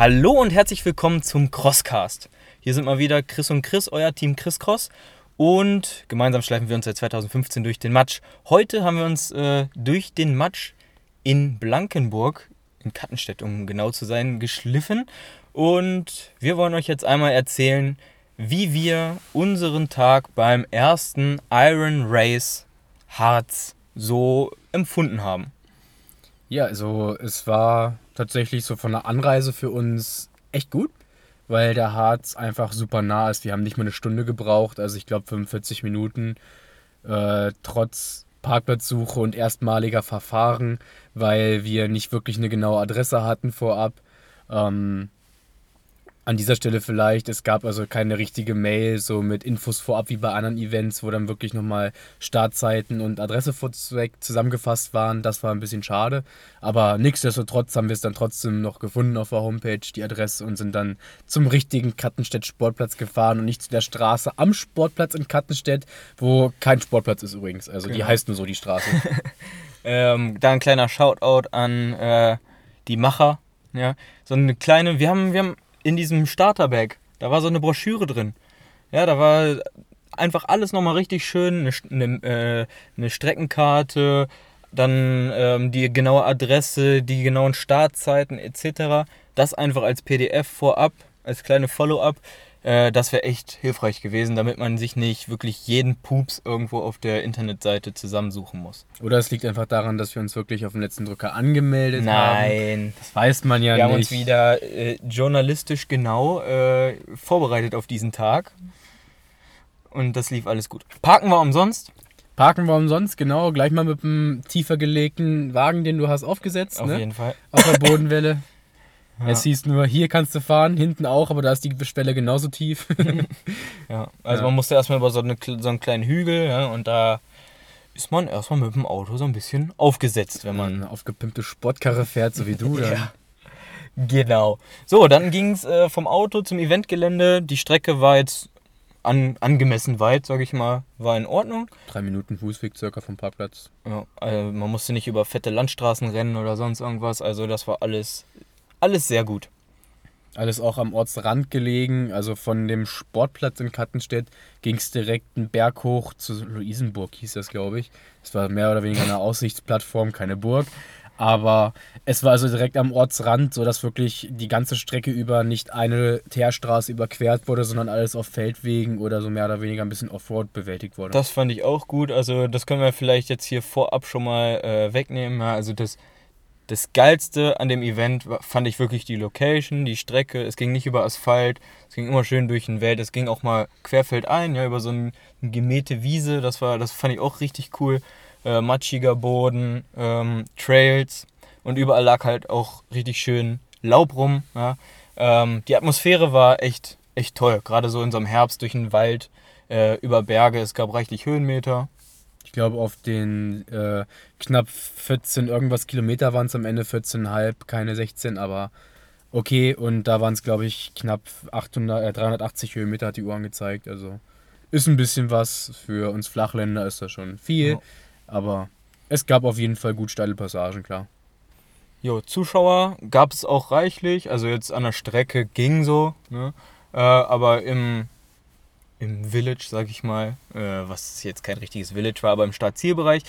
Hallo und herzlich willkommen zum Crosscast. Hier sind mal wieder Chris und Chris, euer Team Chris Cross. Und gemeinsam schleifen wir uns seit 2015 durch den Matsch. Heute haben wir uns äh, durch den Matsch in Blankenburg, in Kattenstedt, um genau zu sein, geschliffen. Und wir wollen euch jetzt einmal erzählen, wie wir unseren Tag beim ersten Iron Race Harz so empfunden haben. Ja, also es war tatsächlich so von der Anreise für uns echt gut, weil der Harz einfach super nah ist. Wir haben nicht mal eine Stunde gebraucht, also ich glaube 45 Minuten, äh, trotz Parkplatzsuche und erstmaliger Verfahren, weil wir nicht wirklich eine genaue Adresse hatten vorab. Ähm, an dieser Stelle vielleicht, es gab also keine richtige Mail so mit Infos vorab wie bei anderen Events, wo dann wirklich nochmal Startzeiten und Adresse vorweg zusammengefasst waren. Das war ein bisschen schade. Aber nichtsdestotrotz haben wir es dann trotzdem noch gefunden auf der Homepage, die Adresse, und sind dann zum richtigen Kattenstedt Sportplatz gefahren und nicht zu der Straße am Sportplatz in Kattenstedt, wo kein Sportplatz ist übrigens. Also genau. die heißt nur so die Straße. ähm, da ein kleiner Shoutout an äh, die Macher. Ja, so eine kleine, wir haben, wir haben in diesem Starterbag, da war so eine Broschüre drin. Ja, da war einfach alles nochmal richtig schön, eine, eine, äh, eine Streckenkarte, dann ähm, die genaue Adresse, die genauen Startzeiten etc. Das einfach als PDF vorab, als kleine Follow-up. Äh, das wäre echt hilfreich gewesen, damit man sich nicht wirklich jeden Pups irgendwo auf der Internetseite zusammensuchen muss. Oder es liegt einfach daran, dass wir uns wirklich auf den letzten Drücker angemeldet Nein. haben. Nein. Das weiß man ja wir nicht. Wir haben uns wieder äh, journalistisch genau äh, vorbereitet auf diesen Tag. Und das lief alles gut. Parken wir umsonst? Parken wir umsonst, genau. Gleich mal mit einem tiefer gelegten Wagen, den du hast, aufgesetzt. Auf ne? jeden Fall. Auf der Bodenwelle. Ja. Es hieß nur, hier kannst du fahren, hinten auch, aber da ist die Schwelle genauso tief. ja, also ja. man musste erstmal über so, eine, so einen kleinen Hügel ja, und da ist man erstmal mit dem Auto so ein bisschen aufgesetzt, wenn man. Eine aufgepimpte Sportkarre fährt, so wie du. Dann. ja. Genau. So, dann ging es äh, vom Auto zum Eventgelände. Die Strecke war jetzt an, angemessen weit, sage ich mal, war in Ordnung. Drei Minuten Fußweg circa vom Parkplatz. Ja, also man musste nicht über fette Landstraßen rennen oder sonst irgendwas. Also das war alles alles sehr gut. Alles auch am Ortsrand gelegen. Also von dem Sportplatz in Kattenstedt ging es direkt einen Berg hoch zu Luisenburg, hieß das, glaube ich. Es war mehr oder weniger eine Aussichtsplattform, keine Burg. Aber es war also direkt am Ortsrand, sodass wirklich die ganze Strecke über nicht eine Teerstraße überquert wurde, sondern alles auf Feldwegen oder so mehr oder weniger ein bisschen Offroad bewältigt wurde. Das fand ich auch gut. Also das können wir vielleicht jetzt hier vorab schon mal äh, wegnehmen. Also das das Geilste an dem Event fand ich wirklich die Location, die Strecke. Es ging nicht über Asphalt, es ging immer schön durch den Wald. Es ging auch mal querfeldein, ja, über so eine, eine gemähte Wiese. Das, war, das fand ich auch richtig cool. Äh, matschiger Boden, ähm, Trails und überall lag halt auch richtig schön Laub rum. Ja. Ähm, die Atmosphäre war echt, echt toll. Gerade so in so einem Herbst durch den Wald, äh, über Berge. Es gab reichlich Höhenmeter. Ich glaube, auf den äh, knapp 14 irgendwas Kilometer waren es am Ende 14,5, keine 16, aber okay. Und da waren es, glaube ich, knapp 800, äh, 380 Höhenmeter, hat die Uhr angezeigt. Also ist ein bisschen was. Für uns Flachländer ist das schon viel. Ja. Aber es gab auf jeden Fall gut steile Passagen, klar. Jo, Zuschauer gab es auch reichlich. Also jetzt an der Strecke ging so. Ne? Äh, aber im im Village, sag ich mal, äh, was jetzt kein richtiges Village war, aber im Startzielbereich,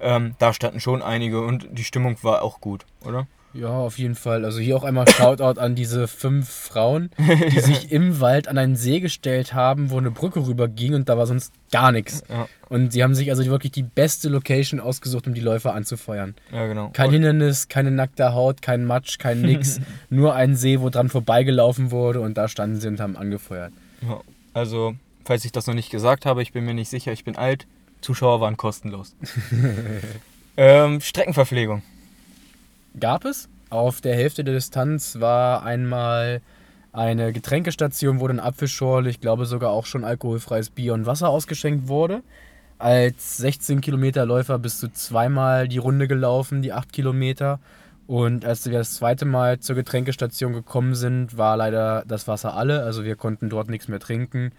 ähm, da standen schon einige und die Stimmung war auch gut, oder? Ja, auf jeden Fall. Also hier auch einmal Shoutout an diese fünf Frauen, die sich im Wald an einen See gestellt haben, wo eine Brücke rüber ging und da war sonst gar nichts. Ja. Und sie haben sich also wirklich die beste Location ausgesucht, um die Läufer anzufeuern. Ja, genau. Kein Hindernis, keine nackte Haut, kein Matsch, kein nix. nur ein See, wo dran vorbeigelaufen wurde und da standen sie und haben angefeuert. Ja, also falls ich das noch nicht gesagt habe, ich bin mir nicht sicher, ich bin alt. Zuschauer waren kostenlos. ähm, Streckenverpflegung. Gab es. Auf der Hälfte der Distanz war einmal eine Getränkestation, wo dann Apfelschorle, ich glaube sogar auch schon alkoholfreies Bier und Wasser ausgeschenkt wurde. Als 16 Kilometer Läufer bist du zweimal die Runde gelaufen, die 8 Kilometer. Und als wir das zweite Mal zur Getränkestation gekommen sind, war leider das Wasser alle. Also wir konnten dort nichts mehr trinken.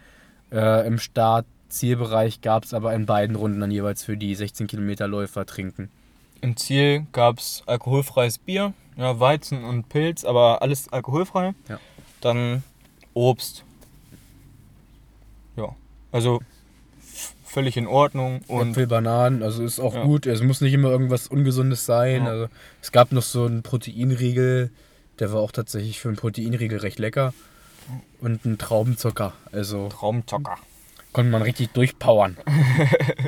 Äh, Im Start-Zielbereich gab es aber in beiden Runden dann jeweils für die 16 Kilometer Läufer trinken. im Ziel gab es alkoholfreies Bier, ja, Weizen und Pilz, aber alles alkoholfrei. Ja. Dann Obst. Ja, also völlig in Ordnung. Und Äpfel, Bananen, also ist auch Ja. gut. Es muss nicht immer irgendwas Ungesundes sein. Ja. Also, es gab noch so einen Proteinriegel, der war auch tatsächlich für einen Proteinriegel recht lecker. Und einen Traubenzucker. Also Traumzocker. konnte man richtig durchpowern.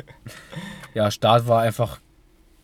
ja, Start war einfach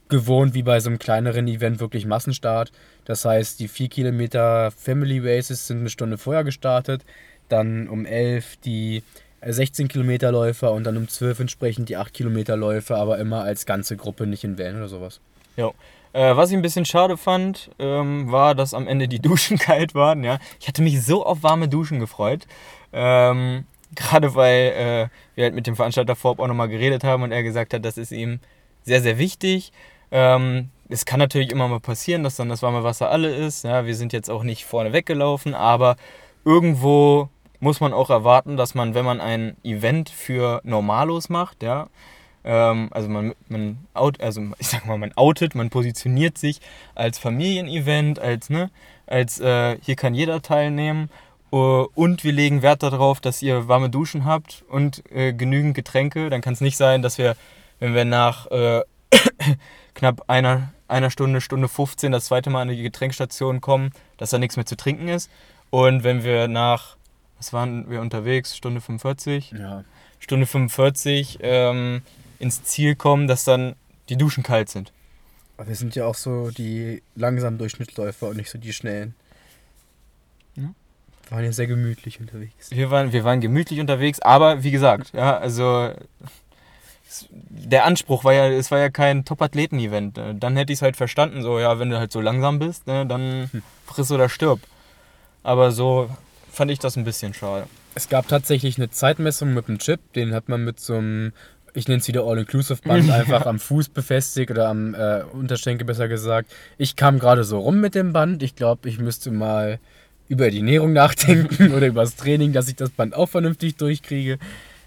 gewohnt wie bei so einem kleineren Event wirklich Massenstart. Das heißt, die 4 Kilometer Family Races sind eine Stunde vorher gestartet. Dann um 11 die äh, 16 Kilometer Läufer und dann um 12 entsprechend die 8 Kilometer Läufer, aber immer als ganze Gruppe, nicht in Wellen oder sowas. Ja. Äh, was ich ein bisschen schade fand, ähm, war, dass am Ende die Duschen kalt waren. Ja. Ich hatte mich so auf warme Duschen gefreut. Ähm, Gerade weil äh, wir halt mit dem Veranstalter vorab auch nochmal geredet haben und er gesagt hat, das ist ihm sehr, sehr wichtig. Ähm, es kann natürlich immer mal passieren, dass dann das warme Wasser alle ist. Ja, wir sind jetzt auch nicht vorne weggelaufen, aber irgendwo muss man auch erwarten, dass man, wenn man ein Event für Normalos macht, ja, also man, man out, also ich sag mal, man outet, man positioniert sich als Familienevent, als, ne, als äh, hier kann jeder teilnehmen. Uh, und wir legen Wert darauf, dass ihr warme Duschen habt und äh, genügend Getränke. Dann kann es nicht sein, dass wir, wenn wir nach äh, knapp einer, einer Stunde, Stunde 15 das zweite Mal an die Getränkstation kommen, dass da nichts mehr zu trinken ist. Und wenn wir nach, was waren wir unterwegs, Stunde 45, Ja. Stunde 45 ähm, ins Ziel kommen, dass dann die Duschen kalt sind. Aber wir sind ja auch so die langsamen Durchschnittsläufer und nicht so die schnellen. Ja. Wir waren ja sehr gemütlich unterwegs. Wir waren, wir waren gemütlich unterwegs, aber wie gesagt, ja, also der Anspruch war ja, es war ja kein Top-Athleten-Event. Dann hätte ich es halt verstanden, so, ja, wenn du halt so langsam bist, ne, dann friss oder stirb. Aber so fand ich das ein bisschen schade. Es gab tatsächlich eine Zeitmessung mit einem Chip, den hat man mit so einem, ich nenne es wieder All-Inclusive-Band, einfach am Fuß befestigt oder am äh, Unterschenkel besser gesagt. Ich kam gerade so rum mit dem Band. Ich glaube, ich müsste mal über die Ernährung nachdenken oder über das Training, dass ich das Band auch vernünftig durchkriege.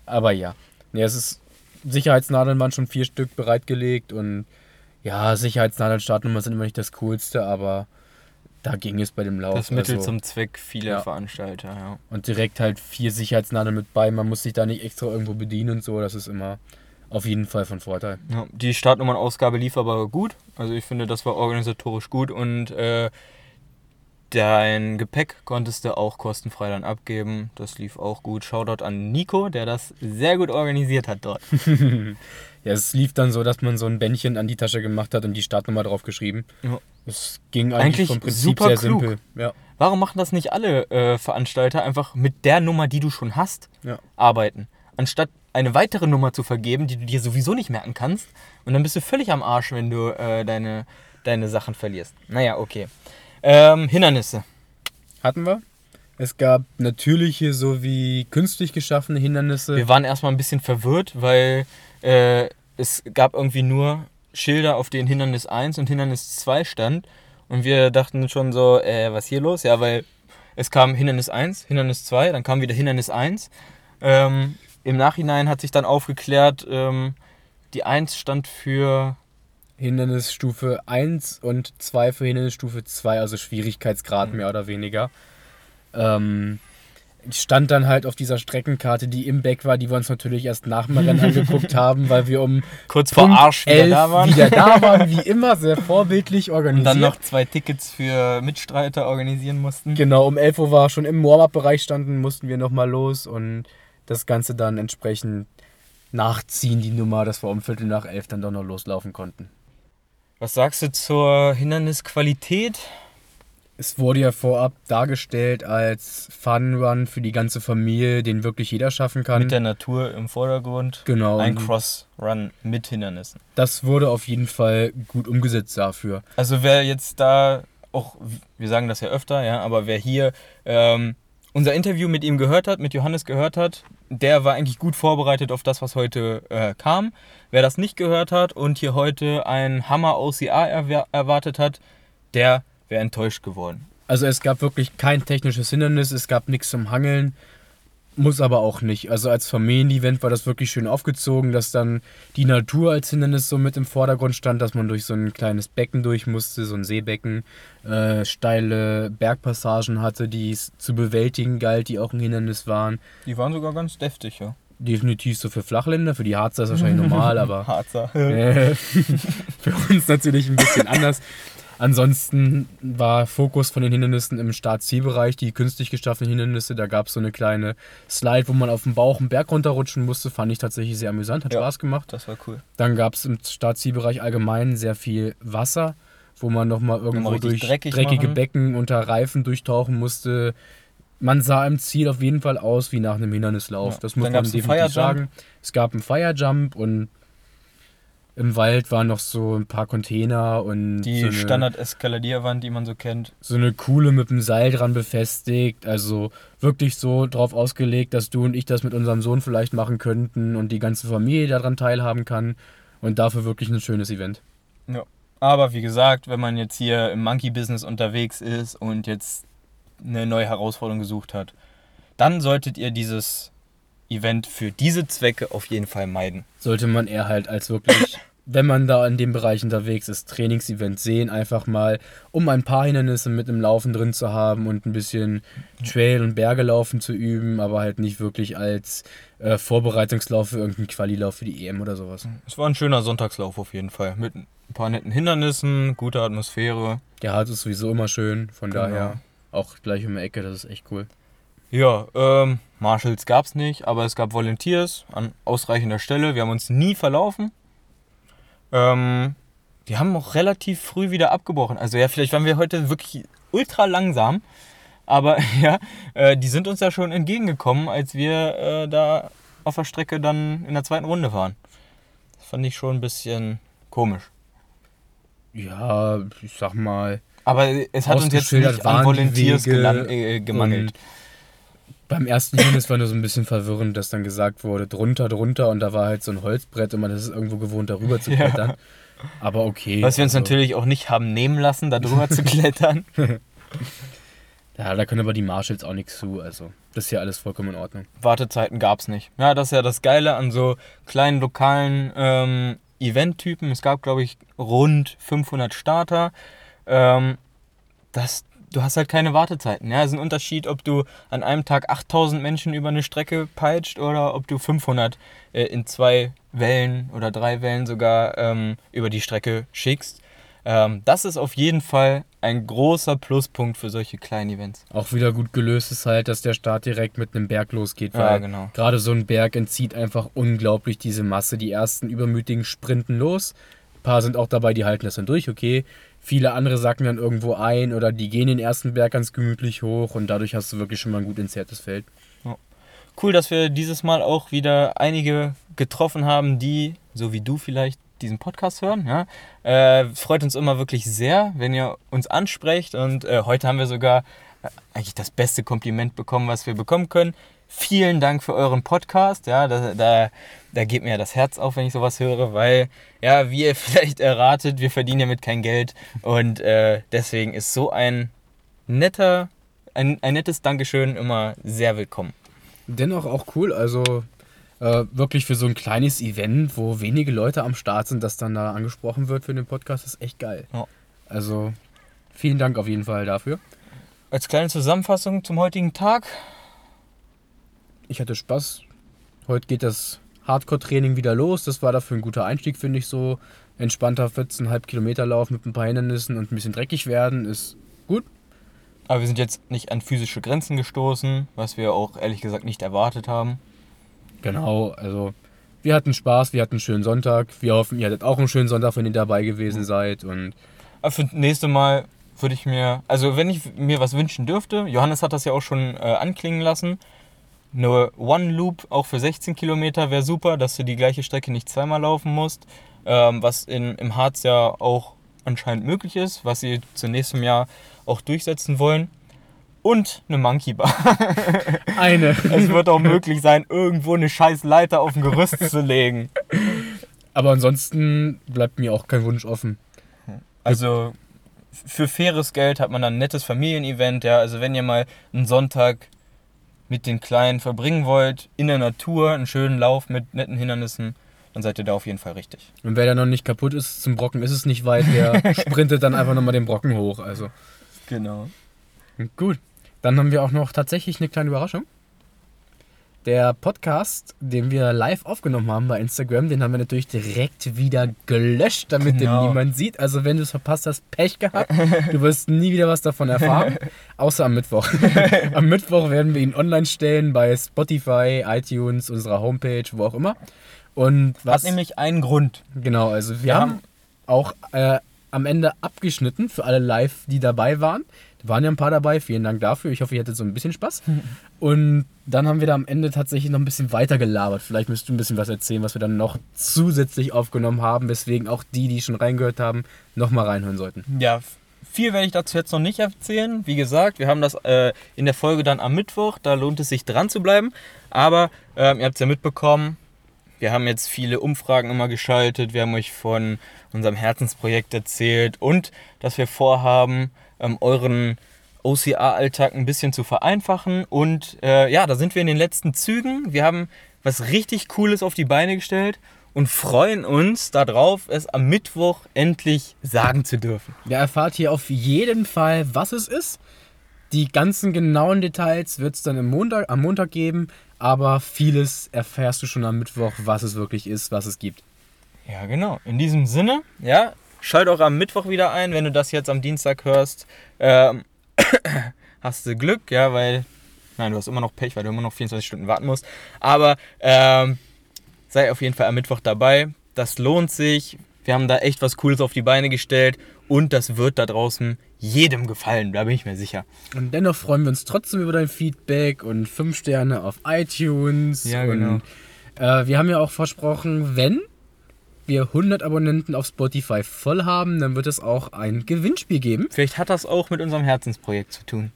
Aber ja, nee, es ist, Sicherheitsnadeln waren schon vier Stück bereitgelegt und ja, Sicherheitsnadeln, Startnummern sind immer nicht das Coolste, aber da ging es bei dem Lauf. Das Mittel also- zum Zweck vieler Ja. Veranstalter, ja. und direkt halt vier Sicherheitsnadeln mit bei. Man muss sich da nicht extra irgendwo bedienen und so. Das ist immer auf jeden Fall von Vorteil. Ja, die Startnummernausgabe lief aber gut. Also ich finde, das war organisatorisch gut und äh, dein Gepäck konntest du auch kostenfrei dann abgeben. Das lief auch gut. Shoutout an Nico, der das sehr gut organisiert hat dort. Ja, es lief dann so, dass man so ein Bändchen an die Tasche gemacht hat und die Startnummer drauf geschrieben. Ja. Es ging eigentlich, Eigentlich vom Prinzip super sehr klug. simpel. Ja. Warum machen das nicht alle äh, Veranstalter einfach mit der Nummer, die du schon hast, Ja. arbeiten? Anstatt eine weitere Nummer zu vergeben, die du dir sowieso nicht merken kannst. Und dann bist du völlig am Arsch, wenn du äh, deine, deine Sachen verlierst. Naja, okay. Ähm, Hindernisse. Hatten wir. Es gab natürliche sowie künstlich geschaffene Hindernisse. Wir waren erstmal ein bisschen verwirrt, weil äh, es gab irgendwie nur Schilder, auf denen Hindernis 1 und Hindernis 2 stand. Und wir dachten schon so, äh, was hier los? Ja, weil es kam Hindernis 1, Hindernis 2, dann kam wieder Hindernis 1. Ähm, Im Nachhinein hat sich dann aufgeklärt, ähm, die 1 stand für Hindernisstufe 1 und 2 für Hindernisstufe 2, also Schwierigkeitsgrad Mhm. mehr oder weniger. Ähm, stand dann halt auf dieser Streckenkarte, die im Back war, die wir uns natürlich erst nach dem Rennen angeguckt haben, weil wir um kurz vor Punkt Arsch wieder 11 da waren. wieder da waren, wie immer, sehr vorbildlich und organisiert. dann noch zwei Tickets für Mitstreiter organisieren mussten. Genau, um 11 Uhr war schon im Warm-Up-Bereich standen, mussten wir nochmal los und das Ganze dann entsprechend nachziehen, die Nummer, dass wir um Viertel nach elf dann doch noch loslaufen konnten. Was sagst du zur Hindernisqualität? Es wurde ja vorab dargestellt als Fun-Run für die ganze Familie, den wirklich jeder schaffen kann. Mit der Natur im Vordergrund. Genau. Ein und Cross-Run mit Hindernissen. Das wurde auf jeden Fall gut umgesetzt dafür. Also wer jetzt da auch, wir sagen das ja öfter, ja, aber wer hier ähm, unser Interview mit ihm gehört hat, mit Johannes gehört hat, der war eigentlich gut vorbereitet auf das, was heute äh, kam. Wer das nicht gehört hat und hier heute ein Hammer OCA erwartet hat, der wäre enttäuscht geworden. Also es gab wirklich kein technisches Hindernis, es gab nichts zum Hangeln. Muss aber auch nicht. Also als Familienevent war das wirklich schön aufgezogen, dass dann die Natur als Hindernis so mit im Vordergrund stand, dass man durch so ein kleines Becken durch musste, so ein Seebecken, äh, steile Bergpassagen hatte, die es zu bewältigen galt, die auch ein Hindernis waren. Die waren sogar ganz deftig, ja. Definitiv so für Flachländer, für die Harzer ist wahrscheinlich normal, aber Harzer. äh, für uns natürlich ein bisschen anders. Ansonsten war Fokus von den Hindernissen im Start-Zielbereich, die künstlich geschaffenen Hindernisse. Da gab es so eine kleine Slide, wo man auf dem Bauch einen Berg runterrutschen musste. Fand ich tatsächlich sehr amüsant, hat Ja. Spaß gemacht. Das war cool. Dann gab es im Start-Zielbereich allgemein sehr viel Wasser, wo man nochmal irgendwo richtig durch dreckig dreckige machen. Becken unter Reifen durchtauchen musste. Man sah im Ziel auf jeden Fall aus wie nach einem Hindernislauf. Ja. Das muss Dann man definitiv sagen. Es gab einen Firejump und im Wald waren noch so ein paar Container und Die so Standard-Eskaladierwand, die man so kennt. so eine Kuhle mit einem Seil dran befestigt. Also wirklich so drauf ausgelegt, dass du und ich das mit unserem Sohn vielleicht machen könnten und die ganze Familie daran teilhaben kann. Und dafür wirklich ein schönes Event. Ja. Aber wie gesagt, wenn man jetzt hier im Monkey-Business unterwegs ist und jetzt eine neue Herausforderung gesucht hat, dann solltet ihr dieses Event für diese Zwecke auf jeden Fall meiden. sollte man eher halt als wirklich, wenn man da in dem Bereich unterwegs ist, Trainingsevent sehen, einfach mal, um ein paar Hindernisse mit im Laufen drin zu haben und ein bisschen Trail- und Bergelaufen zu üben, aber halt nicht wirklich als äh, Vorbereitungslauf für irgendeinen Qualilauf für die EM oder sowas. Es war ein schöner Sonntagslauf auf jeden Fall. Mit ein paar netten Hindernissen, guter Atmosphäre. Der Hart ist sowieso immer schön, von Genau. daher auch gleich um die Ecke, das ist echt cool. Ja, ähm, Marshals gab es nicht, aber es gab Volunteers an ausreichender Stelle. Wir haben uns nie verlaufen. Ähm, wir haben auch relativ früh wieder abgebrochen. Also ja, vielleicht waren wir heute wirklich ultra langsam. Aber ja, äh, die sind uns ja schon entgegengekommen, als wir äh, da auf der Strecke dann in der zweiten Runde waren. Das fand ich schon ein bisschen komisch. Ja, ich sag mal, Aber es hat uns jetzt nicht an Volunteers gelang, äh, gemangelt. Beim ersten Hindernis war nur so ein bisschen verwirrend, dass dann gesagt wurde, drunter, drunter und da war halt so ein Holzbrett und man ist es irgendwo gewohnt, darüber zu Ja. klettern. Aber okay. Was wir uns also, natürlich auch nicht haben nehmen lassen, da drüber zu klettern. Ja, da können aber die Marshalls auch nichts zu, also das ist ja alles vollkommen in Ordnung. Wartezeiten gab es nicht. Ja, das ist ja das Geile an so kleinen lokalen ähm, Eventtypen. Es gab, glaube ich, rund 500 Starter. Ähm, das, du hast halt keine Wartezeiten. Ja, es ist ein Unterschied, ob du an einem Tag 8000 Menschen über eine Strecke peitscht oder ob du 500 äh, in zwei Wellen oder drei Wellen sogar ähm, über die Strecke schickst. Ähm, das ist auf jeden Fall ein großer Pluspunkt für solche kleinen Events. Auch wieder gut gelöst ist halt, dass der Start direkt mit einem Berg losgeht, Ja, weil genau. gerade so ein Berg entzieht einfach unglaublich diese Masse. Die ersten übermütigen sprinten los. Ein paar sind auch dabei, die halten das dann durch, okay. Viele andere sacken dann irgendwo ein oder die gehen den ersten Berg ganz gemütlich hoch und dadurch hast du wirklich schon mal ein gut entzerrtes Feld. Cool, dass wir dieses Mal auch wieder einige getroffen haben, die, so wie du vielleicht, diesen Podcast hören. Ja? Äh, freut uns immer wirklich sehr, wenn ihr uns ansprecht. Und äh, heute haben wir sogar äh, eigentlich das beste Kompliment bekommen, was wir bekommen können. Vielen Dank für euren Podcast. Ja, da, da, da geht mir ja das Herz auf, wenn ich sowas höre, weil, ja, wie ihr vielleicht erratet, wir verdienen damit kein Geld. Und äh, deswegen ist so ein netter, ein, ein nettes Dankeschön immer sehr willkommen. Dennoch auch cool, also äh, wirklich für so ein kleines Event, wo wenige Leute am Start sind, dass dann da angesprochen wird für den Podcast, ist echt geil. Ja. Also vielen Dank auf jeden Fall dafür. Als kleine Zusammenfassung zum heutigen Tag. Ich hatte Spaß. Heute geht das Hardcore-Training wieder los. Das war dafür ein guter Einstieg, finde ich so. Entspannter 14,5 Kilometer Lauf mit ein paar Hindernissen und ein bisschen dreckig werden ist gut. Aber wir sind jetzt nicht an physische Grenzen gestoßen, was wir auch ehrlich gesagt nicht erwartet haben. Genau, also wir hatten Spaß, wir hatten einen schönen Sonntag. Wir hoffen, ihr hattet auch einen schönen Sonntag, wenn ihr dabei gewesen seid. Und Aber für das nächste Mal würde ich mir, also wenn ich mir was wünschen dürfte, Johannes hat das ja auch schon äh, anklingen lassen, eine One Loop auch für 16 Kilometer wäre super, dass du die gleiche Strecke nicht zweimal laufen musst, ähm, was in, im Harz ja auch anscheinend möglich ist, was sie zu nächstem Jahr auch durchsetzen wollen. Und eine Monkey Bar. eine. Es wird auch möglich sein, irgendwo eine scheiß Leiter auf ein Gerüst zu legen. Aber ansonsten bleibt mir auch kein Wunsch offen. Also für faires Geld hat man dann ein nettes Familienevent, ja. Also wenn ihr mal einen Sonntag mit den Kleinen verbringen wollt, in der Natur, einen schönen Lauf mit netten Hindernissen, dann seid ihr da auf jeden Fall richtig. Und wer da noch nicht kaputt ist, zum Brocken ist es nicht weit, der sprintet dann einfach nochmal den Brocken hoch. Also Genau. gut. Dann haben wir auch noch tatsächlich eine kleine Überraschung. Der Podcast, den wir live aufgenommen haben bei Instagram, den haben wir natürlich direkt wieder gelöscht, damit Genau. den niemand sieht. Also wenn du es verpasst hast, Pech gehabt. Du wirst nie wieder was davon erfahren, außer am Mittwoch. am Mittwoch werden wir ihn online stellen bei Spotify, iTunes, unserer Homepage, wo auch immer. Und was Hat nämlich einen Grund. Genau, also wir, Wir haben, haben- auch äh, am Ende abgeschnitten für alle live, die dabei waren. Waren ja ein paar dabei, vielen Dank dafür. Ich hoffe, ihr hattet so ein bisschen Spaß. Und dann haben wir da am Ende tatsächlich noch ein bisschen weiter gelabert. Vielleicht müsst du ein bisschen was erzählen, was wir dann noch zusätzlich aufgenommen haben, weswegen auch die, die schon reingehört haben, nochmal reinhören sollten. Ja, viel werde ich dazu jetzt noch nicht erzählen. Wie gesagt, wir haben das äh, in der Folge dann am Mittwoch. Da lohnt es sich dran zu bleiben. Aber ähm, ihr habt es ja mitbekommen. Wir haben jetzt viele Umfragen immer geschaltet. Wir haben euch von unserem Herzensprojekt erzählt und dass wir vorhaben, ähm, euren OCA-Alltag ein bisschen zu vereinfachen. Und äh, ja, da sind wir in den letzten Zügen. Wir haben was richtig Cooles auf die Beine gestellt und freuen uns darauf, es am Mittwoch endlich sagen zu dürfen. Ihr erfahrt hier auf jeden Fall, was es ist. Die ganzen genauen Details wird es dann Montag, am Montag geben, aber vieles erfährst du schon am Mittwoch, was es wirklich ist, was es gibt. Ja, genau. In diesem Sinne, ja, schalt auch am Mittwoch wieder ein, wenn du das jetzt am Dienstag hörst. Ähm, hast du Glück, ja, weil. Nein, du hast immer noch Pech, weil du immer noch 24 Stunden warten musst. Aber ähm, sei auf jeden Fall am Mittwoch dabei. Das lohnt sich. Wir haben da echt was Cooles auf die Beine gestellt. Und das wird da draußen jedem gefallen, da bin ich mir sicher. Und dennoch freuen wir uns trotzdem über dein Feedback und 5 Sterne auf iTunes. Ja, genau. Und, äh, wir haben ja auch versprochen, wenn wir 100 Abonnenten auf Spotify voll haben, dann wird es auch ein Gewinnspiel geben. Vielleicht hat das auch mit unserem Herzensprojekt zu tun.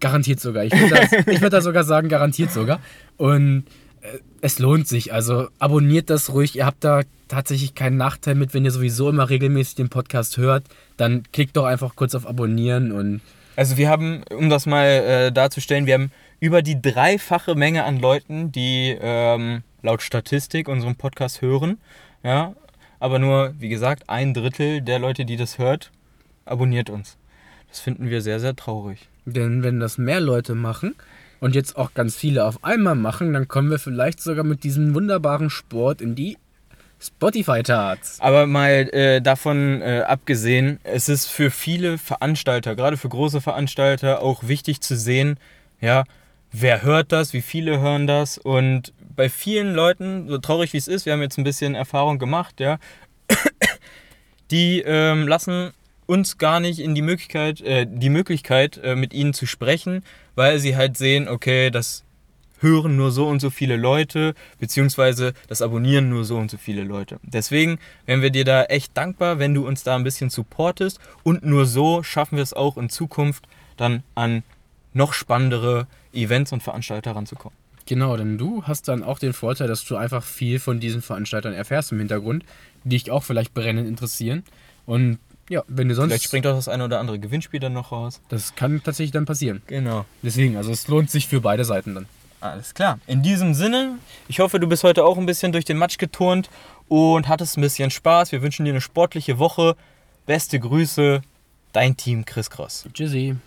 Garantiert sogar. Ich würde würd da sogar sagen, garantiert sogar. Und äh, es lohnt sich. Also abonniert das ruhig. Ihr habt da tatsächlich keinen Nachteil mit, wenn ihr sowieso immer regelmäßig den Podcast hört. Dann klickt doch einfach kurz auf Abonnieren und Also wir haben, um das mal äh, darzustellen, wir haben über die dreifache Menge an Leuten, die ähm, laut Statistik unseren Podcast hören. Ja, aber nur, wie gesagt, ein Drittel der Leute, die das hört, abonniert uns. Das finden wir sehr, sehr traurig. Denn wenn das mehr Leute machen und jetzt auch ganz viele auf einmal machen, dann kommen wir vielleicht sogar mit diesem wunderbaren Sport in die Spotify-Charts. Aber mal äh, davon äh, abgesehen, es ist für viele Veranstalter, gerade für große Veranstalter, auch wichtig zu sehen, ja, wer hört das, wie viele hören das und bei vielen Leuten, so traurig wie es ist, wir haben jetzt ein bisschen Erfahrung gemacht, ja, die ähm, lassen uns gar nicht in die Möglichkeit, äh, die Möglichkeit, äh, mit ihnen zu sprechen, weil sie halt sehen, okay, das hören nur so und so viele Leute, beziehungsweise das abonnieren nur so und so viele Leute. Deswegen wären wir dir da echt dankbar, wenn du uns da ein bisschen supportest und nur so schaffen wir es auch in Zukunft dann an noch spannendere Events und Veranstalter ranzukommen. Genau, denn du hast dann auch den Vorteil, dass du einfach viel von diesen Veranstaltern erfährst im Hintergrund, die dich auch vielleicht brennend interessieren. Und ja, wenn du sonst. Vielleicht springt auch das eine oder andere Gewinnspiel dann noch raus. Das kann tatsächlich dann passieren. Genau. Deswegen, also es lohnt sich für beide Seiten dann. Alles klar. In diesem Sinne, ich hoffe, du bist heute auch ein bisschen durch den Matsch geturnt und hattest ein bisschen Spaß. Wir wünschen dir eine sportliche Woche. Beste Grüße, dein Team Chris Cross. Tschüssi.